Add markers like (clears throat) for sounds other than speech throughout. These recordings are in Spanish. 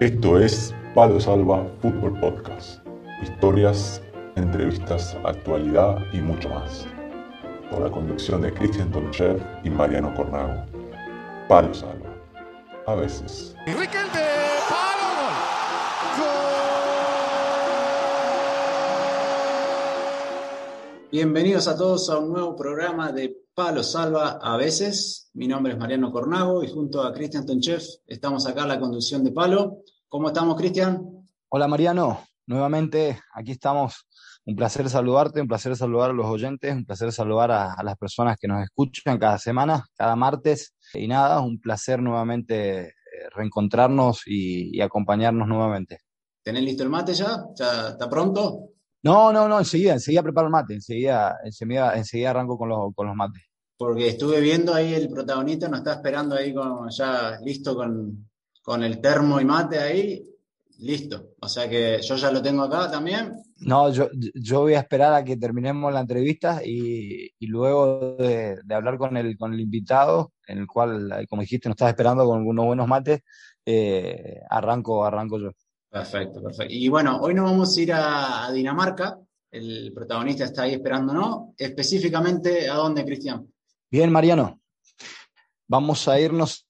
Esto es Palo Salva Fútbol Podcast. Historias, entrevistas, actualidad y mucho más. Con la conducción de Cristian Tonchev y Mariano Cornago. Palo Salva. A veces. Bienvenidos a todos a un nuevo programa de Palo Salva a veces. Mi nombre es Mariano Cornago y junto a Cristian Tonchev estamos acá en la conducción de Palo. ¿Cómo estamos, Cristian? Hola, Mariano. Nuevamente aquí estamos. Un placer saludarte, un placer saludar a los oyentes, un placer saludar a, las personas que nos escuchan cada semana, cada martes. Y nada, un placer nuevamente eh, reencontrarnos y, acompañarnos nuevamente. ¿Tenés listo el mate ya? ¿Ya está pronto? No, no, no, enseguida, enseguida preparo el mate, enseguida, enseguida, enseguida arranco con los, con los mates porque estuve viendo ahí el protagonista, nos está esperando ahí con, ya listo con, con el termo y mate ahí, listo. O sea que yo ya lo tengo acá también. No, yo, yo voy a esperar a que terminemos la entrevista y, y luego de, de, hablar con el, con el invitado, en el cual, como dijiste, nos estás esperando con unos buenos mates, eh, arranco, arranco yo. Perfecto, perfecto. Y bueno, hoy nos vamos a ir a, a Dinamarca. El protagonista está ahí esperándonos. Específicamente, ¿a dónde, Cristian? Bien, Mariano. Vamos a irnos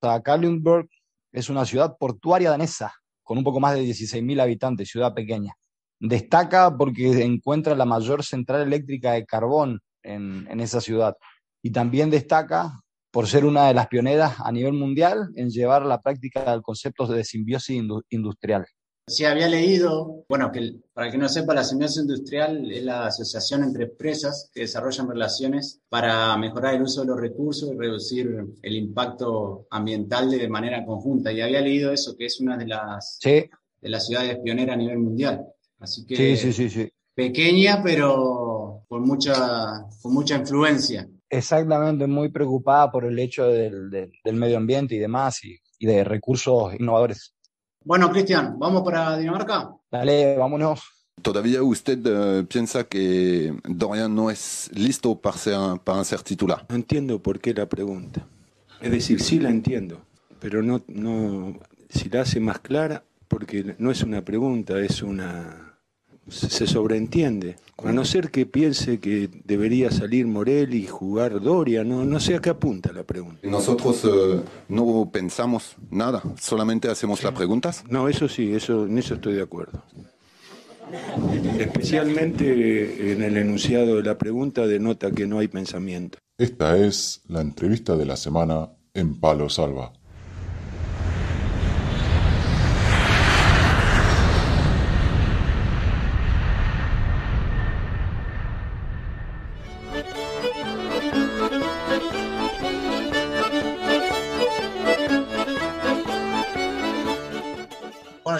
a Kalundborg. Es una ciudad portuaria danesa con un poco más de 16.000 habitantes, ciudad pequeña. Destaca porque encuentra la mayor central eléctrica de carbón en, en esa ciudad. Y también destaca por ser una de las pioneras a nivel mundial en llevar la práctica el concepto de simbiosis industrial. Sí, había leído, bueno, que para el que no sepa, la simbiosis industrial es la asociación entre empresas que desarrollan relaciones para mejorar el uso de los recursos y reducir el impacto ambiental de manera conjunta. Y había leído eso, que es una de las, de las ciudades pioneras a nivel mundial. Así que sí, sí, sí, pequeña, pero con mucha, con mucha influencia. Exactamente, muy preocupada por el hecho del, del, medio ambiente y demás, y, y de recursos innovadores. Bueno, Cristian, ¿vamos para Dinamarca? Dale, vámonos. ¿Todavía usted uh, piensa que Dorian no es listo para ser, para ser titular? No entiendo por qué la pregunta. Es decir, sí la entiendo, pero no, no, si la hace más clara, porque no es una pregunta, es una se sobreentiende. A no ser que piense que debería salir Morel y jugar Doria, no, no sé a qué apunta la pregunta. ¿Nosotros uh, no pensamos nada? ¿Solamente hacemos las preguntas? No, eso sí, eso, en eso estoy de acuerdo. Especialmente en el enunciado de la pregunta denota que no hay pensamiento. Esta es la entrevista de la semana en Palo Salva.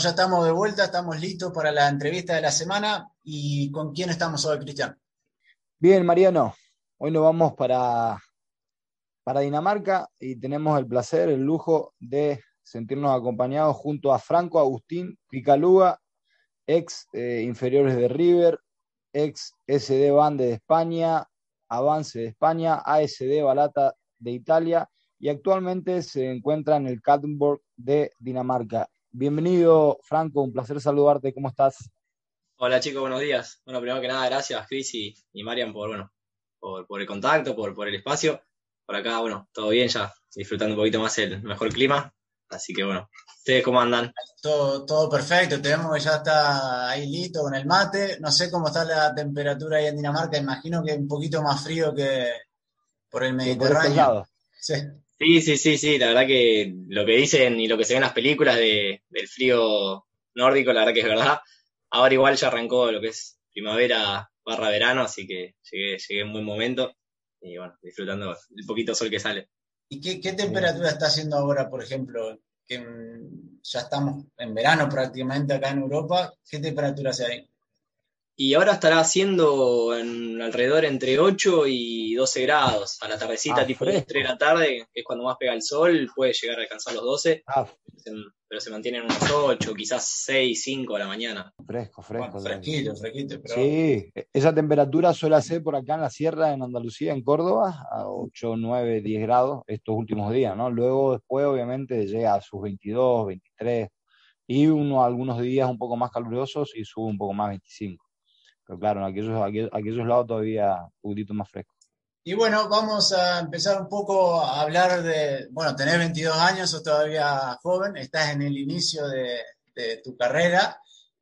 Ya estamos de vuelta, estamos listos para la entrevista de la semana. ¿Y con quién estamos hoy, Cristian? Bien, Mariano. Hoy nos vamos para, para Dinamarca y tenemos el placer, el lujo de sentirnos acompañados junto a Franco Agustín Picaluga, ex eh, inferiores de River, ex SD Bande de España, Avance de España, ASD Balata de Italia y actualmente se encuentra en el Kattenburg de Dinamarca. Bienvenido, Franco, un placer saludarte, ¿cómo estás? Hola chicos, buenos días. Bueno, primero que nada, gracias Chris y, Marian por, bueno, por, el contacto, por, por el espacio. Por acá, bueno, todo bien ya, disfrutando un poquito más el mejor clima. Así que bueno, ¿ustedes cómo andan? Todo, todo perfecto, tenemos que ya está ahí listo con el mate. No sé cómo está la temperatura ahí en Dinamarca, imagino que un poquito más frío que por el Mediterráneo. Sí. Sí, sí, sí, sí, la verdad que lo que dicen y lo que se ve en las películas de, del frío nórdico, la verdad que es verdad. Ahora igual ya arrancó lo que es primavera barra verano, así que llegué, llegué en buen momento y bueno, disfrutando el poquito sol que sale. ¿Y qué, qué temperatura está haciendo ahora, por ejemplo, que ya estamos en verano prácticamente acá en Europa? ¿Qué temperatura hace ahí? Y ahora estará haciendo en, alrededor entre 8 y 12 grados. A la tardecita, ah, tipo 3 de la tarde, que es cuando más pega el sol, puede llegar a alcanzar los 12. Ah. Pero se mantienen unos 8, quizás 6, 5 a la mañana. Fresco, fresco. fresquito, fresquito. Sí, esa temperatura suele ser por acá en la sierra, en Andalucía, en Córdoba, a 8, 9, 10 grados estos últimos días, ¿no? Luego, después, obviamente, llega a sus 22, 23 y uno algunos días un poco más calurosos y sube un poco más 25. Pero claro, en aquellos, aquellos, aquellos lados todavía un poquitito más fresco. Y bueno, vamos a empezar un poco a hablar de, bueno, tenés 22 años, sos todavía joven, estás en el inicio de, de tu carrera.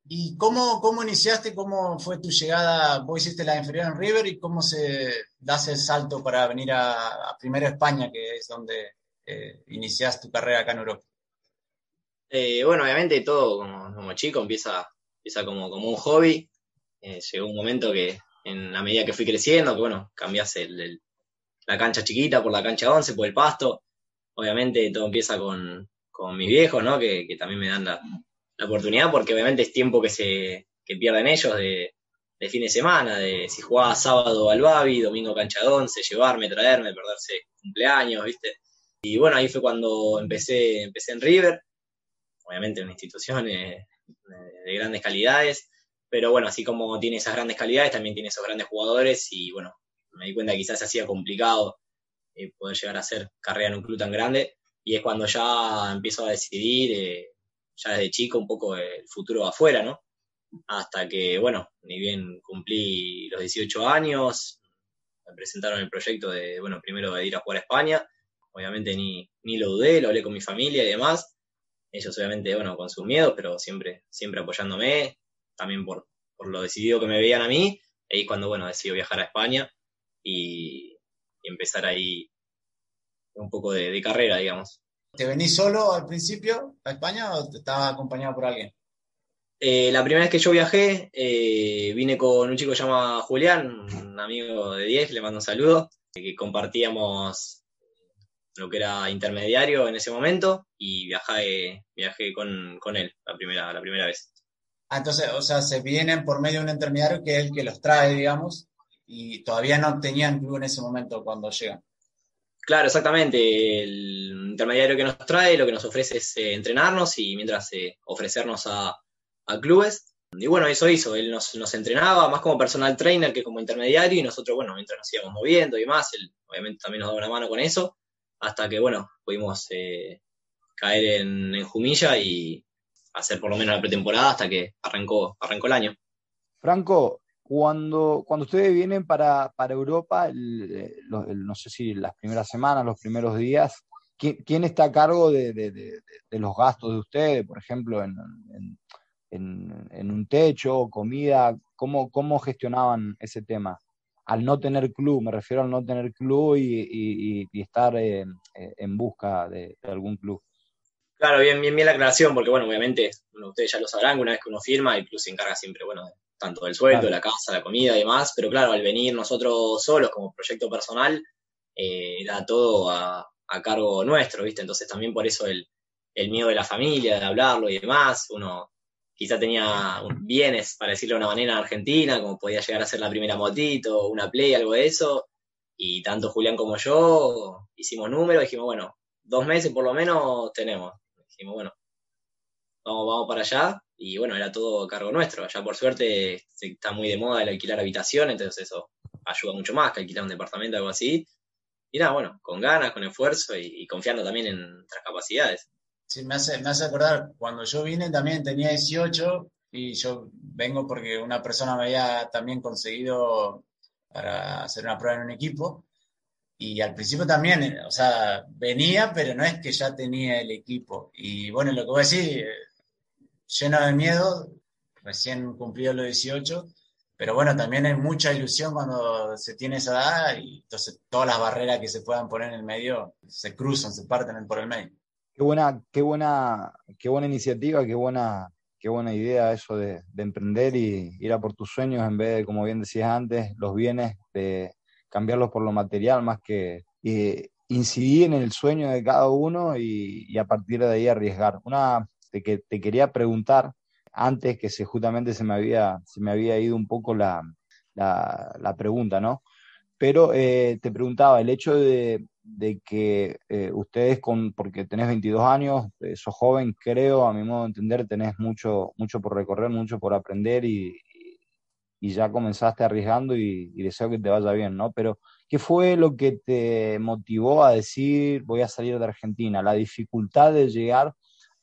¿Y cómo, cómo iniciaste? ¿Cómo fue tu llegada? Vos hiciste la inferior en River y cómo se das el salto para venir a, a Primera España, que es donde eh, iniciaste tu carrera acá en Europa? Eh, bueno, obviamente todo como, como, chico empieza, empieza como, como un hobby. Eh, llegó un momento que en la medida que fui creciendo, que bueno, cambias el, la cancha chiquita por la cancha 11, por el pasto. Obviamente todo empieza con, con mis viejos, ¿no? Que, que también me dan la, la, oportunidad, porque obviamente es tiempo que se que pierden ellos de, de fin de semana, de si jugaba sábado al Babi, domingo cancha 11, llevarme, traerme, perderse cumpleaños, ¿viste? Y bueno, ahí fue cuando empecé, empecé en River, obviamente una institución eh, de grandes calidades, pero bueno, así como tiene esas grandes calidades, también tiene esos grandes jugadores y bueno, me di cuenta que quizás hacía complicado eh, poder llegar a hacer carrera en un club tan grande. Y es cuando ya empiezo a decidir, eh, ya desde chico, un poco el futuro afuera, ¿no? Hasta que, bueno, ni bien cumplí los 18 años, me presentaron el proyecto de, bueno, primero de ir a jugar a España, obviamente ni, ni lo dudé, lo hablé con mi familia y demás, ellos obviamente, bueno, con sus miedos, pero siempre, siempre apoyándome, también por, por lo decidido que me veían a mí, ahí cuando, bueno, decidí viajar a España y, y empezar ahí un poco de, de, carrera, digamos. ¿Te venís solo al principio a España o te estabas acompañado por alguien? Eh, la primera vez que yo viajé, eh, vine con un chico que se llama Julián, un amigo de 10, le mando un saludo, que compartíamos lo que era intermediario en ese momento y viajé, viajé con, con él la primera, la primera vez. Ah, entonces, o sea, se vienen por medio de un intermediario que es el que los trae, digamos, y todavía no tenían club en ese momento cuando llegan. Claro, exactamente. El intermediario que nos trae lo que nos ofrece es eh, entrenarnos y mientras eh, ofrecernos a, clubes. Y bueno, eso hizo. Él nos, nos, entrenaba más como personal trainer que como intermediario y nosotros, bueno, mientras nos íbamos moviendo y más, él obviamente también nos daba una mano con eso. Hasta que, bueno, pudimos eh, caer en, en Jumilla y hacer por lo menos la pretemporada hasta que arrancó, arrancó el año. Franco, cuando, cuando ustedes vienen para, para Europa, el, no sé si las primeras semanas, los primeros días, ¿quién, quién está a cargo de, de, los gastos de ustedes? Por ejemplo, en, en, un techo, comida, ¿cómo, ¿cómo gestionaban ese tema? Al no tener club, me refiero al no tener club y, y, y estar en busca de, algún club. Claro, bien, bien, bien la aclaración, porque bueno, obviamente, bueno, ustedes ya lo sabrán, una vez que uno firma, el club se encarga siempre, bueno, tanto del sueldo, claro. la casa, la comida y demás, pero claro, al venir nosotros solos como proyecto personal, eh, da todo a, a, cargo nuestro, ¿viste? Entonces también por eso el, el, miedo de la familia, de hablarlo y demás, uno quizá tenía bienes, para decirlo de una manera, en Argentina, como podía llegar a ser la primera motito, una play, algo de eso, y tanto Julián como yo hicimos números, dijimos, bueno, dos meses por lo menos tenemos. Dijimos, bueno, vamos, vamos para allá, y bueno, era todo cargo nuestro. Ya por suerte está muy de moda el alquilar habitación, entonces eso ayuda mucho más que alquilar un departamento o algo así. Y nada, bueno, con ganas, con esfuerzo y, y, confiando también en nuestras capacidades. Sí, me hace, me hace acordar, cuando yo vine también tenía 18 y yo vengo porque una persona me había también conseguido para hacer una prueba en un equipo. Y al principio también, o sea, venía, pero no es que ya tenía el equipo. Y bueno, lo que voy a decir, lleno de miedo, recién cumplido los 18, pero bueno, también hay mucha ilusión cuando se tiene esa edad y entonces todas las barreras que se puedan poner en el medio se cruzan, se parten por el medio. Qué buena, qué buena, qué buena iniciativa, qué buena, qué buena idea eso de, de emprender y ir a por tus sueños en vez de, como bien decías antes, los bienes, de cambiarlos por lo material más que eh, incidir en el sueño de cada uno y, a partir de ahí arriesgar. Una te, que, te quería preguntar antes que se, justamente se me había, se me había ido un poco la, la, la pregunta, ¿no? Pero eh, te preguntaba, el hecho de, de que eh, ustedes, con, porque tenés 22 años, eh, sos joven, creo, a mi modo de entender, tenés mucho, mucho por recorrer, mucho por aprender y, y ya comenzaste arriesgando y, y, deseo que te vaya bien, ¿no? Pero, ¿qué fue lo que te motivó a decir voy a salir de Argentina? ¿La dificultad de llegar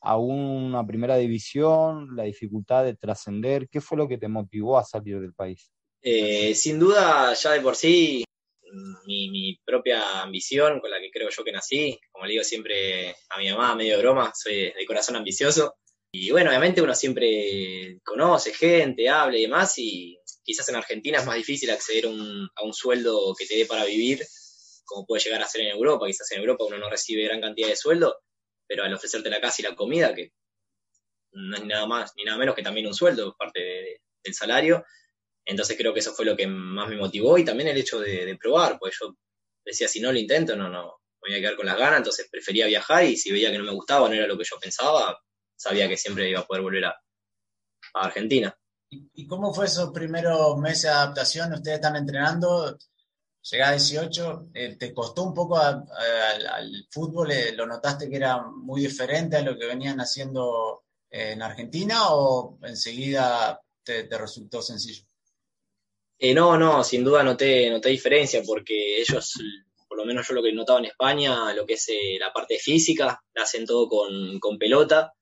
a una primera división, la dificultad de trascender? ¿Qué fue lo que te motivó a salir del país? Eh, sin duda, ya de por sí, mi, mi, propia ambición con la que creo yo que nací, como le digo siempre a mi mamá, medio de broma, soy de corazón ambicioso. Y bueno, obviamente uno siempre conoce gente, habla y demás, y quizás en Argentina es más difícil acceder a un, sueldo que te dé para vivir, como puede llegar a ser en Europa. Quizás en Europa uno no recibe gran cantidad de sueldo, pero al ofrecerte la casa y la comida, que no es nada más ni nada menos que también un sueldo, parte del salario, entonces creo que eso fue lo que más me motivó y también el hecho de, probar, pues yo decía, si no lo intento, no, no, me voy a quedar con las ganas, entonces prefería viajar y si veía que no me gustaba, no era lo que yo pensaba, sabía que siempre iba a poder volver a, Argentina. ¿Y cómo fue esos primeros meses de adaptación? Ustedes están entrenando, llegás a 18, eh, ¿te costó un poco al fútbol? Eh, ¿Lo notaste que era muy diferente a lo que venían haciendo en Argentina o enseguida te resultó sencillo? Eh, no, no, sin duda noté, noté diferencia porque ellos, por lo menos yo lo que notaba en España, lo que es eh, la parte física, la hacen todo con, pelota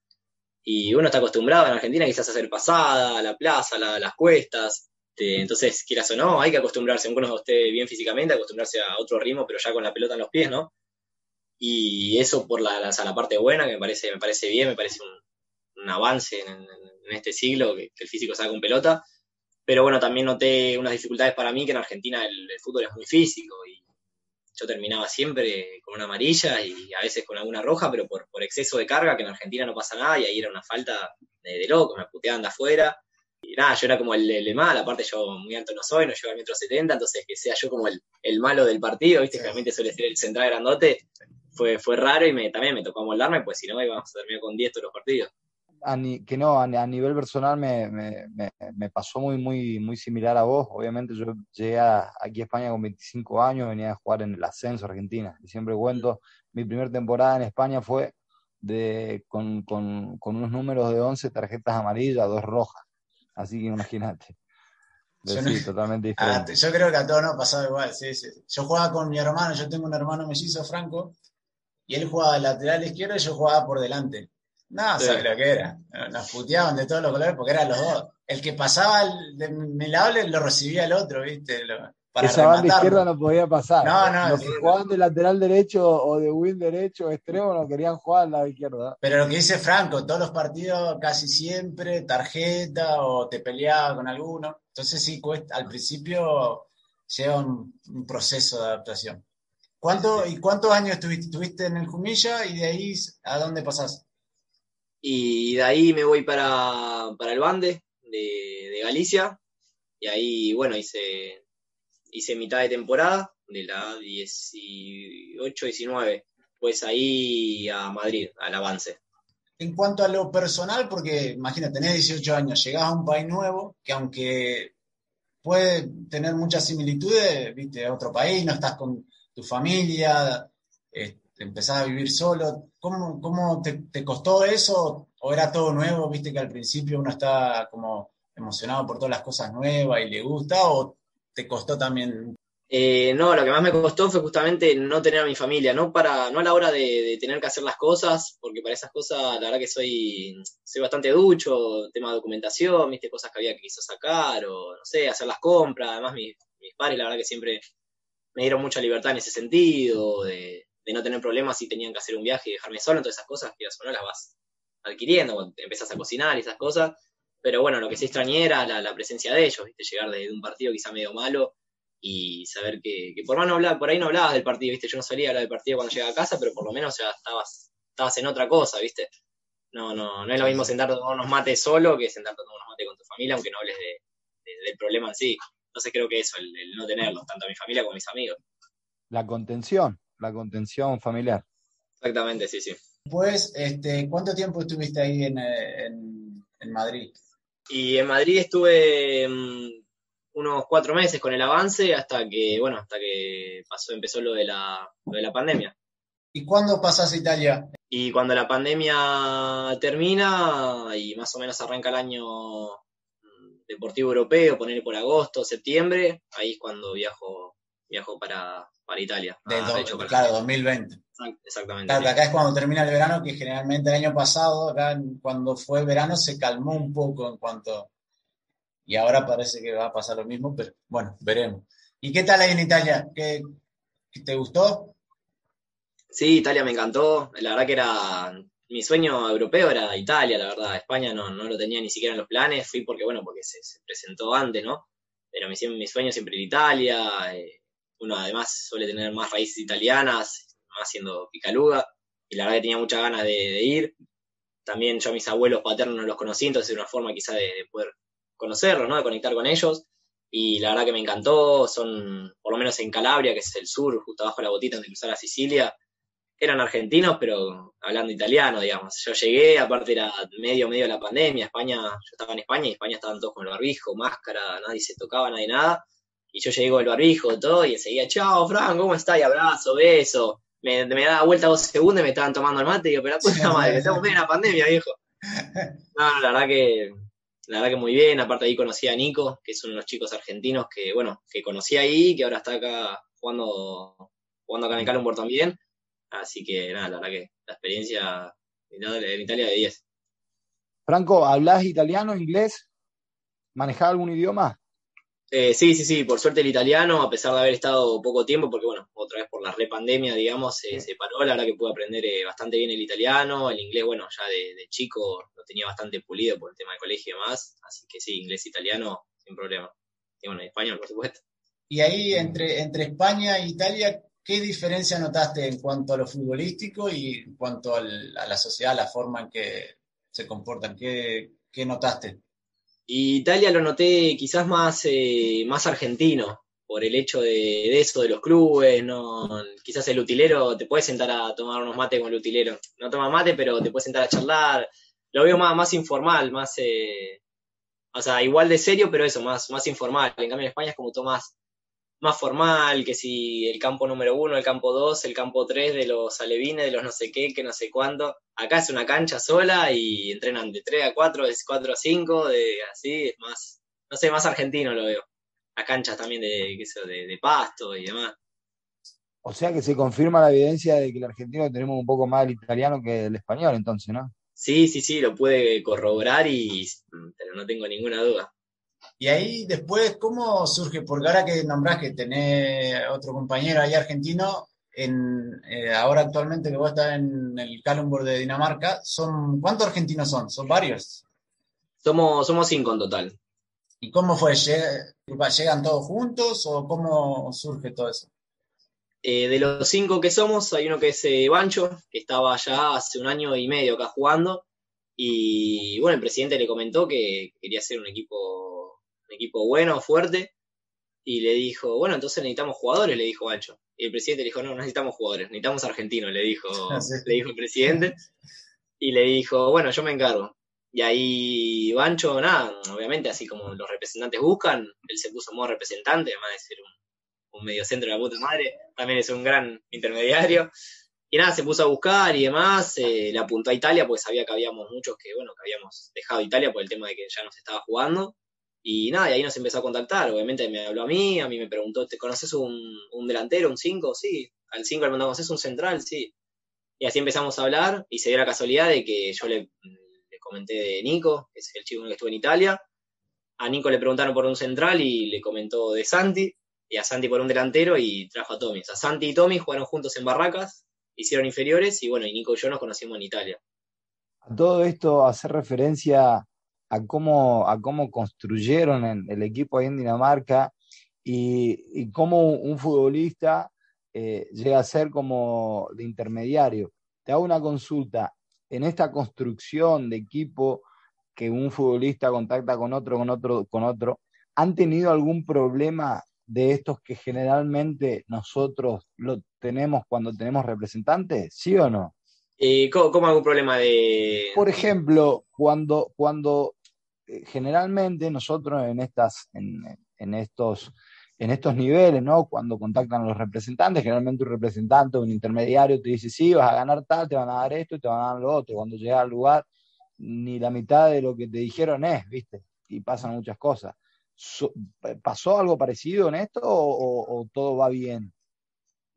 y uno está acostumbrado en Argentina quizás a hacer pasada, la plaza, las cuestas, entonces quieras o no, hay que acostumbrarse, aunque uno esté bien físicamente, acostumbrarse a otro ritmo, pero ya con la pelota en los pies, ¿no? Y eso por la, la, parte buena, que me parece, me parece bien, me parece un, avance en, este siglo, que, el físico salga con pelota pero bueno, también noté unas dificultades para mí que en Argentina el, fútbol es muy físico yo terminaba siempre con una amarilla y a veces con alguna roja, pero por, por exceso de carga, que en Argentina no pasa nada y ahí era una falta de, de loco, me puteaban de afuera. Y nada, yo era como el, el, mal, aparte yo muy alto no soy, no llego al metro setenta, entonces que sea yo como el, el malo del partido, ¿viste? Generalmente suele ser el central grandote, fue, fue raro y me, también me tocó moldarme, pues si no íbamos a terminar con 10 todos los partidos que no, a, nivel personal me, me, pasó muy, muy, muy similar a vos. Obviamente yo llegué aquí a España con 25 años, venía a jugar en el ascenso Argentina. Y siempre cuento, mi primera temporada en España fue de, con, con, con unos números de 11 tarjetas amarillas, dos rojas. Así que imagínate. Sí, totalmente diferente. yo creo que a todos nos pasaba igual, sí, sí. Yo jugaba con mi hermano, yo tengo un hermano mellizo, Franco, y él jugaba lateral izquierdo y yo jugaba por delante. No, sí. lo que era. Nos puteaban de todos los colores porque eran los dos. El que pasaba de mi lado lo recibía el otro, ¿viste? para Esa banda izquierda no podía pasar. No, no. Los que jugaban de lateral derecho o de win derecho o extremo no querían jugar al lado izquierdo. Pero lo que dice Franco, todos los partidos casi siempre tarjeta o te peleaba con alguno. Entonces sí, cuesta, al principio lleva un, proceso de adaptación. ¿Cuánto, ¿Y cuántos años estuviste? ¿Estuviste en el Jumilla y de ahí a dónde pasaste? Y de ahí me voy para, el Bande de, Galicia. Y ahí, bueno, hice, hice mitad de temporada, de la 18-19. Pues ahí a Madrid, al avance. En cuanto a lo personal, porque imagínate, tenés 18 años, llegás a un país nuevo que aunque puede tener muchas similitudes, viste, a otro país, no estás con tu familia, eh, empezás a vivir solo. ¿Cómo, cómo te, costó eso? ¿O era todo nuevo? Viste que al principio uno está como emocionado por todas las cosas nuevas y le gusta, ¿o te costó también? Eh, no, lo que más me costó fue justamente no tener a mi familia, no para, no a la hora de, tener que hacer las cosas, porque para esas cosas la verdad que soy, soy bastante ducho, tema de documentación, viste, cosas que había que quizás sacar, o no sé, hacer las compras, además mis, mis padres la verdad que siempre me dieron mucha libertad en ese sentido, de, de no tener problemas si tenían que hacer un viaje y dejarme solo, todas esas cosas, que no las vas adquiriendo cuando empezás a cocinar y esas cosas. Pero bueno, lo que sí extrañé era la, presencia de ellos, ¿viste? llegar de, un partido quizá medio malo y saber que, por, no hablar, por ahí no hablabas del partido, ¿viste? yo no solía hablar del partido cuando llegaba a casa, pero por lo menos ya estabas, estabas en otra cosa, ¿viste? No, no, no es lo mismo sentarte a unos mates solo que sentarte a unos mates con tu familia, aunque no hables del problema en sí. Entonces creo que eso, el, el no tenerlos, tanto a mi familia como a mis amigos. La contención, la contención familiar. Exactamente, sí, sí. Pues, este, ¿cuánto tiempo estuviste ahí en, en, Madrid? Y en Madrid estuve mm, unos cuatro meses con el avance hasta que, bueno, hasta que pasó, empezó lo de la, de la pandemia. ¿Y cuándo pasás a Italia? Y cuando la pandemia termina y más o menos arranca el año mm, deportivo europeo, poner por agosto, septiembre, ahí es cuando viajo viajó para, para Italia. De Ah, do- hecho, para- claro, 2020. Exactamente. Claro, sí. acá es cuando termina el verano, que generalmente el año pasado, acá cuando fue verano, se calmó un poco en cuanto. Y ahora parece que va a pasar lo mismo, pero bueno, veremos. ¿Y qué tal ahí en Italia? ¿Qué, qué te gustó? Sí, Italia me encantó. La verdad que era mi sueño europeo era Italia, la verdad. España no, no lo tenía ni siquiera en los planes. Fui porque, bueno, porque se, se presentó antes, ¿no? Pero mi, mi sueño siempre era Italia. eh, uno además suele tener más raíces italianas, más siendo picaluga. Y la verdad que tenía muchas ganas de, ir. También yo a mis abuelos paternos no los conocí, entonces era una forma quizá de, de poder conocerlos, ¿no? De conectar con ellos. Y la verdad que me encantó. Son, por lo menos en Calabria, que es el sur, justo abajo de la botita de cruzar a Sicilia eran argentinos, pero hablando italiano, digamos. Yo llegué, aparte era medio, medio de la pandemia, España, yo estaba en España y España estaban todos con el barbijo, máscara, nadie se tocaba, nadie nada. Y yo llegué con el barbijo, todo, y enseguida, chao, Fran, ¿cómo estás? Y abrazo, beso. Me, me daba vuelta dos segundos y me estaban tomando el mate, y digo, pero la puta (laughs) madre, estamos en la pandemia, viejo. No, la verdad que, la verdad que muy bien. Aparte ahí conocí a Nico, que es uno de los chicos argentinos que, bueno, que conocí ahí, que ahora está acá jugando, jugando acá en el Calumborg también. Así que nada, la verdad que la experiencia en Italia de 10. Franco, ¿hablas italiano, inglés? ¿Manejás algún idioma? Eh, sí, sí, sí, por suerte el italiano, a pesar de haber estado poco tiempo, porque bueno, otra vez por la repandemia, digamos, se se paró, la verdad que pude aprender eh, bastante bien el italiano, el inglés, bueno, ya de, de chico lo tenía bastante pulido por el tema del colegio y demás, así que sí, inglés, italiano, sin problema. Y bueno, español, por supuesto. Y ahí entre, entre España e Italia, ¿qué diferencia notaste en cuanto a lo futbolístico y en cuanto al- a la sociedad, la forma en que se comportan? ¿Qué, qué notaste? Y Italia lo noté quizás más, eh, más argentino, por el hecho de, eso, de los clubes, no, quizás el utilero, te puedes sentar a tomar unos mates con el utilero. No toma mate, pero te puedes sentar a charlar. Lo veo más, más informal, más, eh, o sea, igual de serio, pero eso, más, más informal. En cambio en España es como todo más, formal, que si el campo número uno, el campo dos, el campo tres de los alevines, de los no sé qué, que no sé cuánto. Acá es una cancha sola y entrenan de 3 a 4, de 4 a 5, de así, es más, no sé, más argentino lo veo. Las canchas también de, de, de pasto y demás. O sea que se confirma la evidencia de que el argentino tenemos un poco más el italiano que el español, entonces, ¿no? Sí, sí, sí, lo pude corroborar y pero no tengo ninguna duda. Y ahí después, ¿cómo surge? Porque ahora que nombrás que tenés otro compañero ahí argentino, en, eh, ahora actualmente que vos estás en el Calumborg de Dinamarca, son ¿cuántos argentinos son? ¿Son varios? Somos, somos cinco en total. ¿Y cómo fue? ¿Llega- ¿Llegan todos juntos o cómo surge todo eso? Eh, de los cinco que somos, hay uno que es eh, Bancho, que estaba ya hace un año y medio acá jugando. Y bueno, el presidente le comentó que quería hacer un equipo, un equipo bueno, fuerte. Y le dijo, bueno, entonces necesitamos jugadores, le dijo Bancho. Y el presidente le dijo, no, no necesitamos jugadores, necesitamos argentinos, le dijo, (laughs) Sí. le dijo el presidente. Y le dijo, bueno, yo me encargo. Y ahí Bancho, nada, obviamente, así como los representantes buscan, él se puso modo representante, además de ser un, un mediocentro de la puta madre, también es un gran intermediario. Y nada, se puso a buscar y demás, eh, le apuntó a Italia, porque sabía que habíamos muchos que, bueno, que habíamos dejado Italia por el tema de que ya nos estaba jugando. Y nada, y ahí nos empezó a contactar, obviamente me habló a mí, a mí me preguntó, ¿te conoces un, un delantero, un 5? Sí, al 5 le preguntamos, ¿es un central? Sí. Y así empezamos a hablar y se dio la casualidad de que yo le, comenté de Nico, que es el chico que estuve en Italia. A Nico le preguntaron por un central y le comentó de Santi, y a Santi por un delantero y trajo a Tommy. O sea, Santi y Tommy jugaron juntos en Barracas, hicieron inferiores y bueno, y Nico y yo nos conocimos en Italia. A todo esto hace referencia a cómo, a cómo construyeron el, el equipo ahí en Dinamarca y, y cómo un futbolista eh, llega a ser como de intermediario. Te hago una consulta. En esta construcción de equipo que un futbolista contacta con otro, con otro, con otro, ¿han tenido algún problema de estos que generalmente nosotros lo tenemos cuando tenemos representantes? ¿Sí o no? Eh, ¿cómo, cómo algún problema de...? Por ejemplo, cuando, cuando generalmente nosotros en estas, en, estos, en estos niveles, ¿no? Cuando contactan a los representantes, generalmente un representante un intermediario te dice, sí, vas a ganar tal, te van a dar esto y te van a dar lo otro. Cuando llegas al lugar, ni la mitad de lo que te dijeron es, ¿viste? Y pasan muchas cosas. ¿Pasó algo parecido en esto o, todo va bien?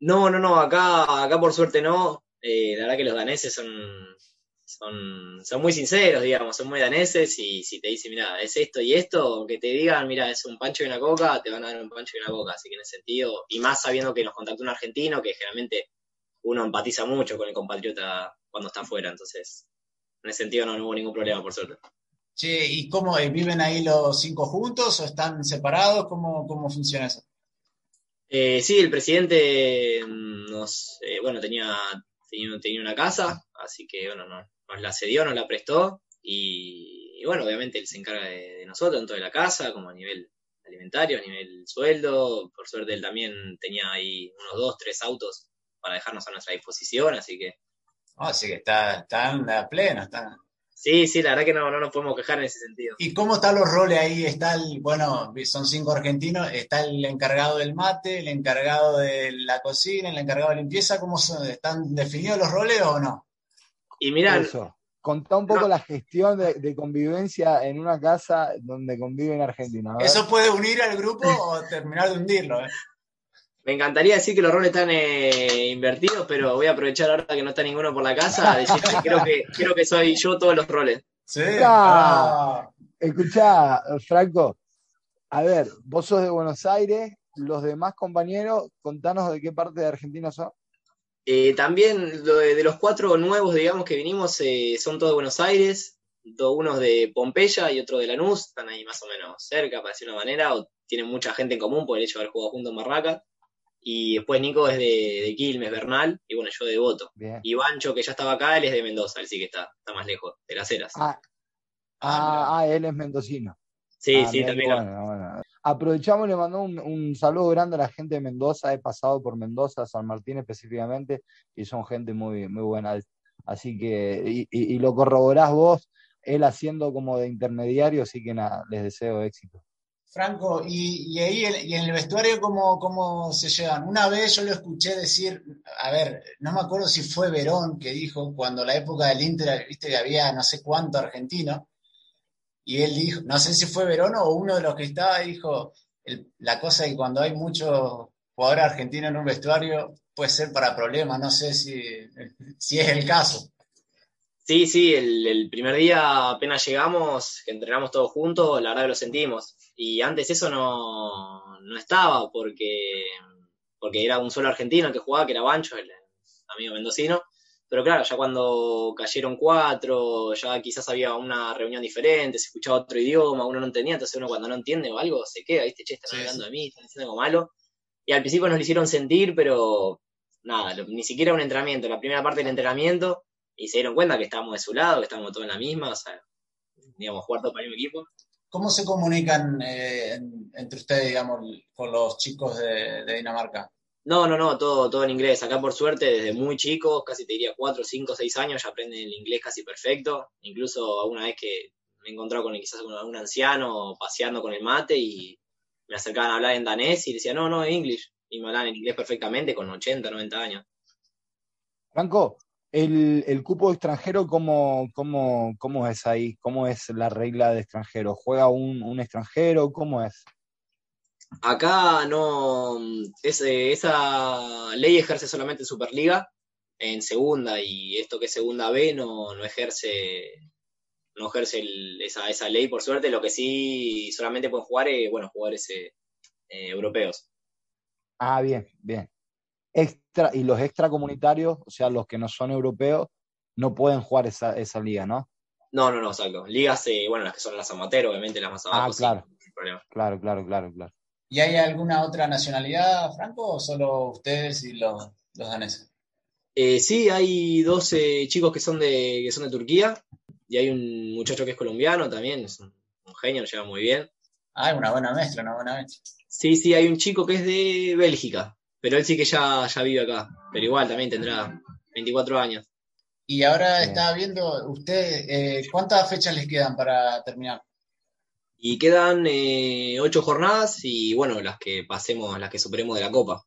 No, no, no, acá, acá por suerte no. Eh, la verdad que los daneses son, son, son muy sinceros, digamos, son muy daneses y si te dicen, mira, es esto y esto, que te digan, mira, es un pancho y una coca, te van a dar un pancho y una coca. Así que en ese sentido, y más sabiendo que nos contactó un argentino, que generalmente uno empatiza mucho con el compatriota cuando está afuera, entonces en ese sentido no hubo ningún problema, por suerte. Che, ¿y cómo eh, viven ahí los cinco juntos o están separados? ¿Cómo, cómo funciona eso? Eh, sí, el presidente mm, nos, eh, bueno, tenía, tenía, una casa, así que, bueno, nos la cedió, nos la prestó y, bueno, obviamente él se encarga de, nosotros, tanto de la casa como a nivel alimentario, a nivel sueldo. Por suerte él también tenía ahí unos dos, tres autos para dejarnos a nuestra disposición, así que... así que está, están a pleno, está Sí, sí, la verdad que no, no nos podemos quejar en ese sentido. ¿Y cómo están los roles ahí? Está el, bueno, son cinco argentinos, está el encargado del mate, el encargado de la cocina, el encargado de limpieza, ¿cómo son? ¿Están definidos los roles o no? Y mira, Eso. Contá un poco la gestión de, convivencia en una casa donde conviven argentinos. ¿Eso puede unir al grupo o terminar de hundirlo? Eh? Me encantaría decir que los roles están eh, invertidos, pero voy a aprovechar ahora que no está ninguno por la casa a decir que creo que, creo que soy yo todos los roles. Sí. Ah, escuchá, Franco, a ver, vos sos de Buenos Aires, los demás compañeros, contanos de qué parte de Argentina son. Eh, también de, los cuatro nuevos, digamos, que vinimos, eh, son todos de Buenos Aires, unos de Pompeya y otro de Lanús, están ahí más o menos cerca, para decir una manera, o tienen mucha gente en común por el hecho de haber jugado juntos en Marraca. Y después Nico es de, Quilmes, Bernal, y bueno, yo de Devoto. Y Bancho, que ya estaba acá, él es de Mendoza, él sí que está, está más lejos, de las Heras. Ah, ah, ah él es mendocino. Sí, ah, sí, también. Aprovechamos y le mandó un, saludo grande a la gente de Mendoza. He pasado por Mendoza, San Martín específicamente, y son gente muy, muy buena. Así que, y, y lo corroborás vos, él haciendo como de intermediario, así que nada, les deseo éxito. Franco, y, ahí y en el vestuario ¿cómo, ¿cómo se llevan? Una vez yo lo escuché decir, a ver, no me acuerdo si fue Verón que dijo cuando la época del Inter, viste que había no sé cuánto argentino, y él dijo, no sé si fue Verón o uno de los que estaba, dijo, la cosa es que cuando hay muchos jugadores argentinos en un vestuario puede ser para problemas, no sé si, si es el caso. Sí, sí, el, primer día apenas llegamos, que entrenamos todos juntos, la verdad que lo sentimos. Y antes eso no, no estaba, porque, porque era un solo argentino que jugaba, que era Bancho, el amigo mendocino. Pero claro, ya cuando cayeron cuatro, ya quizás había una reunión diferente, se escuchaba otro idioma, uno no entendía, entonces uno cuando no entiende o algo se queda, ¿viste? Che, están hablando de mí, están diciendo algo malo. Y al principio nos lo hicieron sentir, pero nada, ni siquiera un entrenamiento. La primera parte del entrenamiento y se dieron cuenta que estábamos de su lado, que estábamos todos en la misma, o sea, digamos, jugar para el mismo equipo. ¿Cómo se comunican eh, entre ustedes, digamos, con los chicos de, Dinamarca? No, no, no, todo, todo en inglés. Acá por suerte, desde muy chicos, casi te diría 4, 5, 6 años, ya aprenden el inglés casi perfecto. Incluso alguna vez que me he encontrado con quizás con algún anciano paseando con el mate y me acercaban a hablar en danés y decía, no, no, en inglés. Y me hablan en inglés perfectamente con 80, 90 años. Franco, el, el cupo extranjero, ¿cómo, cómo, cómo es ahí? ¿Cómo es la regla de extranjero? ¿Juega un, un extranjero? ¿Cómo es? Acá no. esa ley ejerce solamente en Superliga, en segunda, y esto que es segunda B no, no ejerce no ejerce esa, esa ley por suerte. Lo que sí solamente pueden jugar es, bueno, jugadores eh, europeos. Ah, bien, bien extra y los extracomunitarios, o sea, los que no son europeos, no pueden jugar esa, esa liga, ¿no? No, no, no, exacto. Ligas, eh, bueno, las que son las amateur, obviamente las más abajo. Ah, claro. claro, claro, claro, claro. ¿Y hay alguna otra nacionalidad, Franco, o solo ustedes y los, los daneses? Eh, sí, hay 12 chicos que son, de, que son de Turquía y hay un muchacho que es colombiano también, es un, genio, nos lleva muy bien. Ah, una buena mezcla, una buena mezcla. Sí, sí, hay un chico que es de Bélgica, pero él sí que ya, ya vive acá, pero igual también tendrá 24 años. Y ahora está viendo, usted, eh, ¿cuántas fechas les quedan para terminar? Y quedan eh, ocho jornadas y bueno, las que pasemos, las que superemos de la Copa.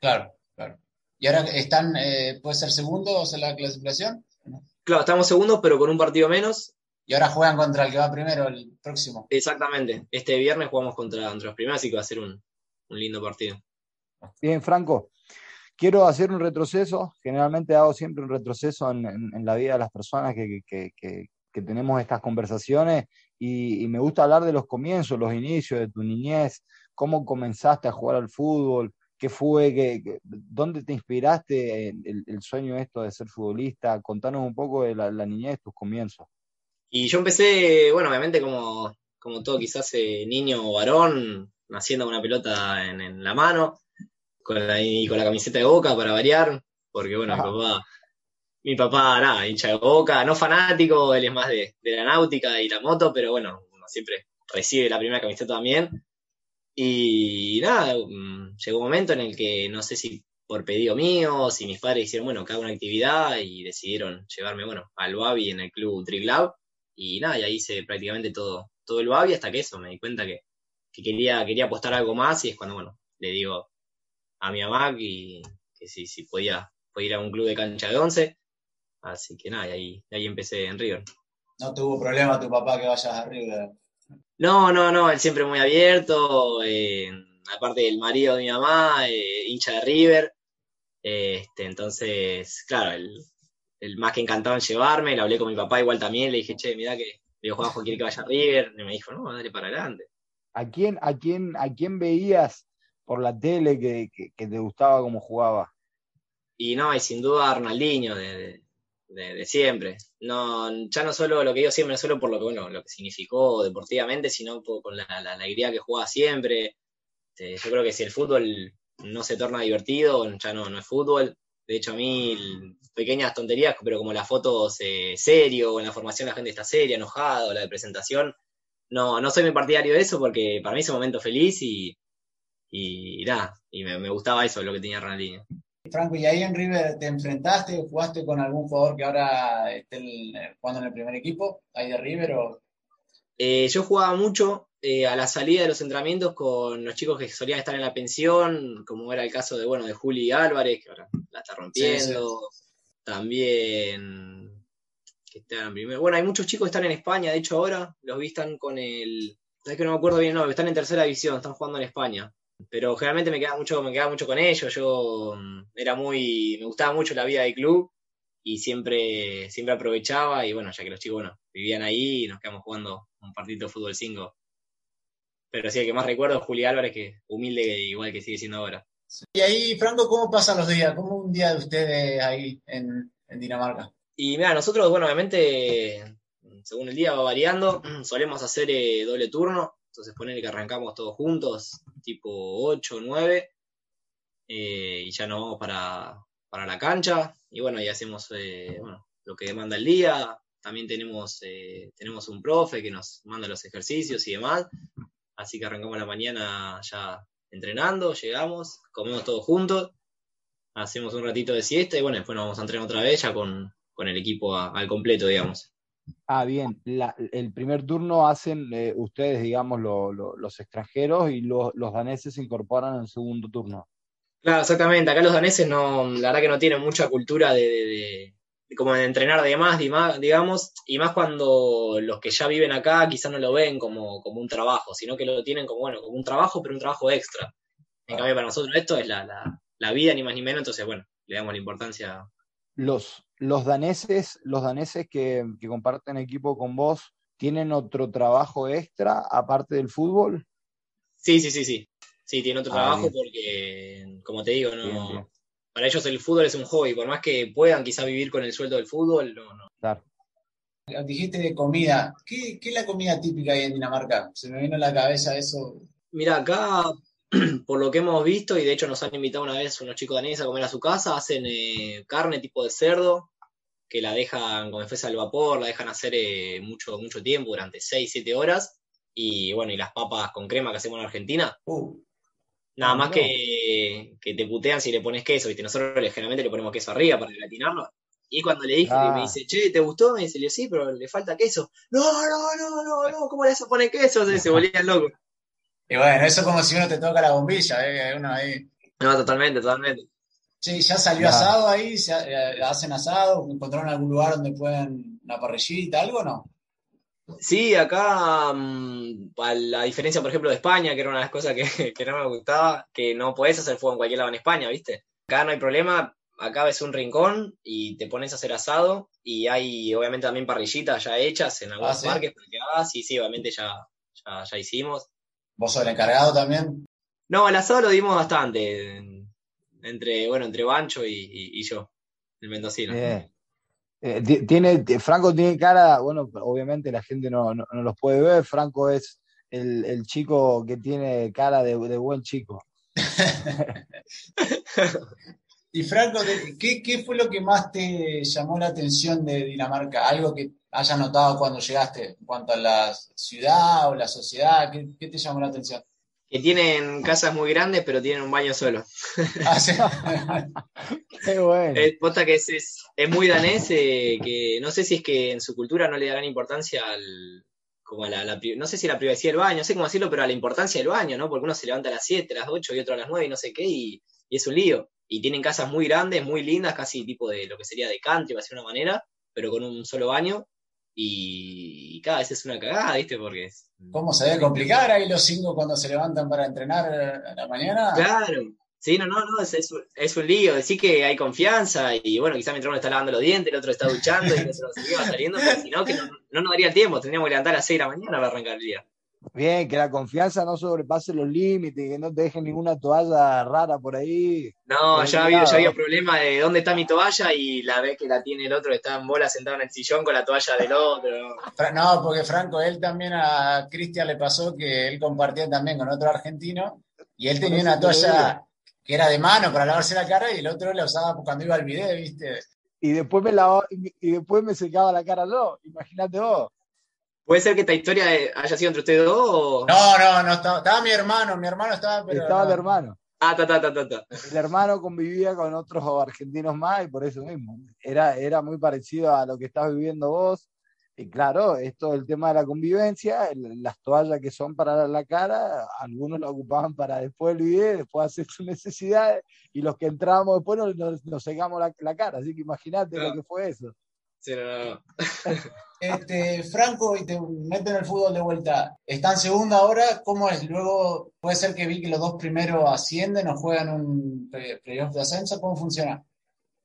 Claro, claro. ¿Y ahora están, eh, puede ser segundos en la clasificación? Claro, estamos segundos, pero con un partido menos. Y ahora juegan contra el que va primero el próximo. Exactamente. Este viernes jugamos contra, los primeros, así que va a ser un, lindo partido. Bien, Franco. Quiero hacer un retroceso. Generalmente hago siempre un retroceso en, la vida de las personas que, tenemos estas conversaciones y, me gusta hablar de los comienzos, los inicios de tu niñez, cómo comenzaste a jugar al fútbol, qué fue, qué, dónde te inspiraste el, el, sueño esto de ser futbolista. Contanos un poco de la, la niñez, tus comienzos. Y yo empecé, bueno, obviamente como, como todo quizás eh, niño o varón, naciendo con una pelota en, la mano, con la, y con la camiseta de boca para variar, porque bueno, mi papá, mi papá, nada, hincha de boca, no fanático, él es más de, la náutica y la moto, pero bueno, uno siempre recibe la primera camiseta también. Y nada, mm, llegó un momento en el que no sé si por pedido mío, si mis padres hicieron, bueno, que haga una actividad y decidieron llevarme, bueno, al Babi en el club Triglab y nada, y ahí hice prácticamente todo, todo el Babi hasta que eso, me di cuenta que, quería, quería apostar algo más y es cuando, bueno, le digo a mi mamá que, que si, si podía, ir a un club de cancha de once. Así que nada, y ahí, ahí empecé en River. ¿No tuvo problema tu papá que vayas a River? No, no, no, él siempre muy abierto. Eh, aparte del marido de mi mamá, eh, hincha de River. este, entonces, claro, él, el más que encantado en llevarme, le hablé con mi papá igual también, le dije, che, mira que Diego Juanjo quiere que vaya a River, y me dijo, no, dale para adelante. ¿A quién, a quién, a quién veías por la tele que, te gustaba cómo jugaba? Y no, y sin duda a Ronaldinho, de, siempre. No, ya no solo lo que digo siempre, no solo por lo que, bueno, lo que significó deportivamente, sino con la, alegría que jugaba siempre. Este, yo creo que si el fútbol no se torna divertido, ya no, no es fútbol. De hecho, a mí, pequeñas tonterías, pero como las fotos eh, serio, o en la formación la gente está seria, enojada, la de presentación, no, no soy muy partidario de eso porque para mí es un momento feliz y, y, nada, y me, gustaba eso, lo que tenía Ronaldinho. Franco, ¿y ahí en River te enfrentaste o jugaste con algún jugador que ahora esté jugando en el primer equipo, ahí de River? O... Eh, yo jugaba mucho eh, a la salida de los entrenamientos con los chicos que solían estar en la pensión, como era el caso de, bueno, de Juli Álvarez, que ahora la está rompiendo. También que están primero. Bueno, hay muchos chicos que están en España, de hecho ahora los vi están con el. Es que no me acuerdo bien, no, están en tercera división, están jugando en España. Pero generalmente me quedaba mucho, me quedaba mucho con ellos. Yo mm, era muy. me gustaba mucho la vida del club y siempre, siempre aprovechaba. Y bueno, ya que los chicos, bueno, vivían ahí y nos quedamos jugando un partido de fútbol 5 pero sí, el que más recuerdo es Juli Álvarez, que humilde igual que sigue siendo ahora. Y ahí, Franco, ¿cómo pasan los días? ¿Cómo un día de ustedes ahí en, Dinamarca? Y mira, nosotros, bueno, obviamente, según el día va variando, (clears throat) solemos hacer eh, doble turno, entonces poner que arrancamos todos juntos, tipo 8, 9, eh, y ya nos vamos para, la cancha, y bueno, y hacemos eh, lo que demanda el día, también tenemos, tenemos un profe que nos manda los ejercicios y demás, Así que arrancamos la mañana ya entrenando, llegamos, comemos todos juntos, hacemos un ratito de siesta y bueno, después nos vamos a entrenar otra vez ya con, el equipo al completo, digamos. Ah, bien. el primer turno hacen eh, ustedes, digamos, los extranjeros y los daneses se incorporan en el segundo turno. Claro, exactamente. Acá los daneses no, la verdad que no tienen mucha cultura de, como de entrenar de más, digamos, y más cuando los que ya viven acá quizás no lo ven como, como un trabajo, sino que lo tienen como, bueno, como un trabajo, pero un trabajo extra. En cambio, para nosotros esto es la, la, vida, ni más ni menos, entonces, bueno, le damos la importancia. Los, los daneses, los daneses que, que comparten equipo con vos, ¿tienen otro trabajo extra aparte del fútbol? Sí, sí, sí, sí. Sí, tienen otro ah, trabajo porque, como te digo, no, para ellos el fútbol es un hobby, por más que puedan quizá vivir con el sueldo del fútbol, no, no. Claro. Dijiste de comida. ¿Qué, es la comida típica ahí en Dinamarca? Se me vino a la cabeza eso. Mira, acá, (clears throat) por lo que hemos visto, y de hecho nos han invitado una vez unos chicos daneses a comer a su casa, hacen eh, carne tipo de cerdo, que la dejan con defensa al vapor, la dejan hacer eh, mucho, mucho tiempo, durante 6, 7 horas. Y bueno, y las papas con crema que hacemos en Argentina. Uh. Nada ah, más que, que, te putean si le pones queso, ¿viste? Nosotros generalmente le ponemos queso arriba para gratinarlo. Y cuando le dije, me ah. dice, che, ¿te gustó? Me dice, sí, pero le falta queso. No, no, no, no, no, ¿cómo le vas a poner queso? Se, se volvían locos. (laughs) Y bueno, eso es como si uno te toca la bombilla, ¿eh? Uno ahí. No, totalmente, totalmente. Sí, ya salió asado ahí, se, eh, hacen asado, encontraron algún lugar donde pueden una parrillita, algo o no? Sí, acá, mm, a la diferencia, por ejemplo, de España, que era una de las cosas que, (laughs) que no me gustaba, que no podés hacer fuego en cualquier lado en España, ¿viste? Acá no hay problema, acá ves un rincón y te pones a hacer asado y hay obviamente también parrillitas ya hechas en algunos Ah, ¿sí? parques para que hagas, sí, sí, obviamente ya, ya, ya hicimos. ¿Vos sos el encargado también? No, el asado lo dimos bastante, entre, bueno, entre Bancho y, y- y yo, el mendocino. Eh, ti- tiene, ti- Franco tiene cara, bueno, obviamente la gente no, no, no los puede ver. Franco es el, el chico que tiene cara de, de buen chico. (laughs) Y Franco, te- ¿qué, qué fue lo que más te llamó la atención de Dinamarca? Algo que hayas notado cuando llegaste en cuanto a la ciudad o la sociedad, ¿qué, qué te llamó la atención? Que tienen casas muy grandes, pero tienen un baño solo. (laughs) Ah, sí. Qué bueno. Es, posta que es, es, es muy danés, eh, que no sé si es que en su cultura no le darán importancia al, como a la, no sé si la privacidad del baño, no sé cómo decirlo, pero a la importancia del baño, ¿no? Porque uno se levanta a las 7, a las 8 y otro a las 9 y no sé qué, y, y es un lío. Y tienen casas muy grandes, muy lindas, casi tipo de lo que sería de country, de una manera, pero con un solo baño. Y, y cada vez es una cagada, ¿viste? Porque es... ¿Cómo se debe complicar ahí los cinco cuando se levantan para entrenar a la mañana? Claro. Sí, no, no, no, es, es, un- es un lío. Decir que hay confianza y bueno, quizás mientras uno está lavando los dientes, el otro está duchando y el otro se va saliendo, pero si no, que no, no nos daría el tiempo. Tendríamos que levantar a las 6 de la mañana para arrancar el día. Bien, que la confianza no sobrepase los límites, que no te dejen ninguna toalla rara por ahí. No, ya había, ya había problema de dónde está mi toalla y la vez que la tiene el otro que está en bola sentado en el sillón con la toalla del otro. No, porque Franco, él también a Cristian le pasó que él compartía también con otro argentino y él tenía una toalla que era de mano para lavarse la cara y el otro la usaba cuando iba al video, ¿viste? Y después me lavaba- y después me secaba la cara yo. Imagínate vos. ¿Puede ser que esta historia eh, haya sido entre ustedes dos o...? No, no, no estaba, estaba mi hermano, mi hermano estaba, pero Estaba el no. hermano. Ah, ta, ta, ta, ta, ta. El hermano convivía con otros argentinos más y por eso mismo. Era, era muy parecido a lo que estás viviendo vos. Y claro, esto el tema de la convivencia, el- las toallas que son para la cara, algunos la ocupaban para después del video, después hacer sus necesidades, y los que entrábamos después nos, nos, nos secamos la, la cara. Así que imagínate lo que fue eso. Sí, no, no, no. Este, Franco, y te meten el fútbol de vuelta. Está en segunda ahora, ¿cómo es? Luego puede ser que vi que los dos primeros ascienden o juegan un play- playoff de ascenso, ¿cómo funciona?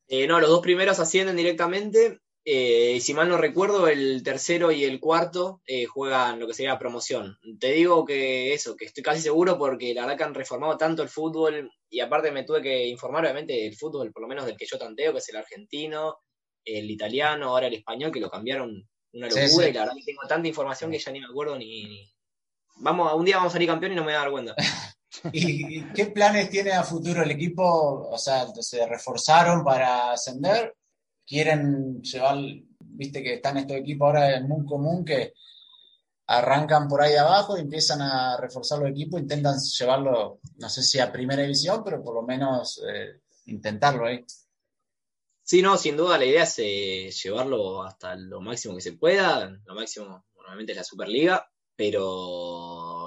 Eh, no, los dos primeros ascienden directamente. eh, y si mal no recuerdo, el tercero y el cuarto eh, juegan lo que sería promoción. Te digo que eso, que estoy casi seguro porque la verdad que han reformado tanto el fútbol y aparte me tuve que informar obviamente del fútbol, por lo menos del que yo tanteo, que es el argentino, el italiano, ahora el español, que lo cambiaron una locura sí. y la verdad que tengo tanta información que ya ni me acuerdo ni... ni- Vamos, un día vamos a salir campeón y no me voy a dar cuenta. (laughs) ¿Y, qué planes tiene a futuro el equipo? O sea, ¿se reforzaron para ascender? ¿Quieren llevar, viste que están estos equipos ahora en muy común que arrancan por ahí abajo y empiezan a reforzar los equipos, intentan llevarlo, no sé si a primera división, pero por lo menos eh, intentarlo ahí. Sí, no, sin duda la idea es eh, llevarlo hasta lo máximo que se pueda. Lo máximo normalmente es la Superliga, pero